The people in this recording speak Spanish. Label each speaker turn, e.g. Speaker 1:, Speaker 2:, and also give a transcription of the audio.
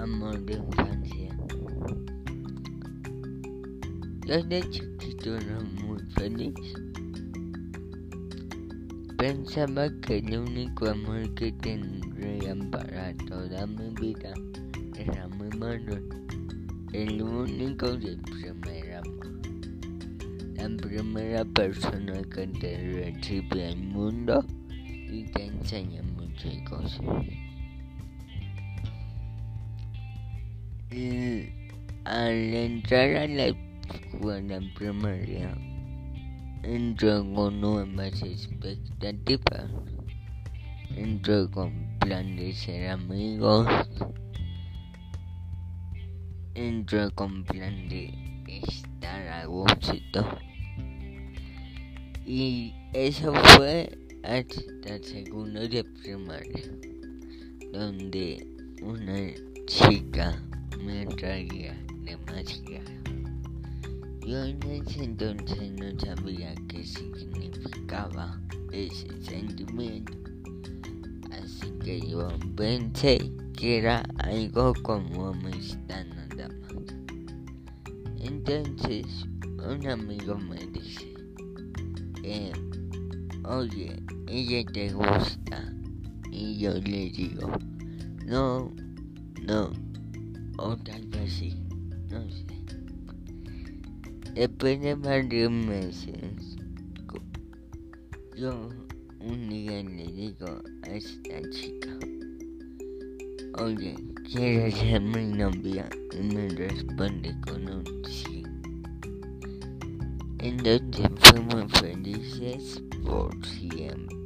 Speaker 1: amor de infancia. Desde chiquito era muy feliz. Pensaba que el único amor que tendría para toda mi vida era mi madre. El único de primer amor. La primera persona que te recibe al mundo y te enseña muchas cosas. Y al entrar a la escuela primaria, entró con nuevas expectativas. Entró con plan de ser amigos. Entró con plan de estar a gusto. Y eso fue hasta segundo de primaria, donde una chica me atraía demasiado. Yo en ese entonces no sabía qué significaba ese sentimiento, así que yo pensé que era algo como amistad nada más. Entonces un amigo me dice, eh, oye, ella te gusta. Y yo le digo, no, no, o tal vez sí, no sé. Después de varios meses, yo un día le digo a esta chica, oye, ¿quieres ser mi novia? Y me responde con un sí. Entonces fuimos felices por siempre.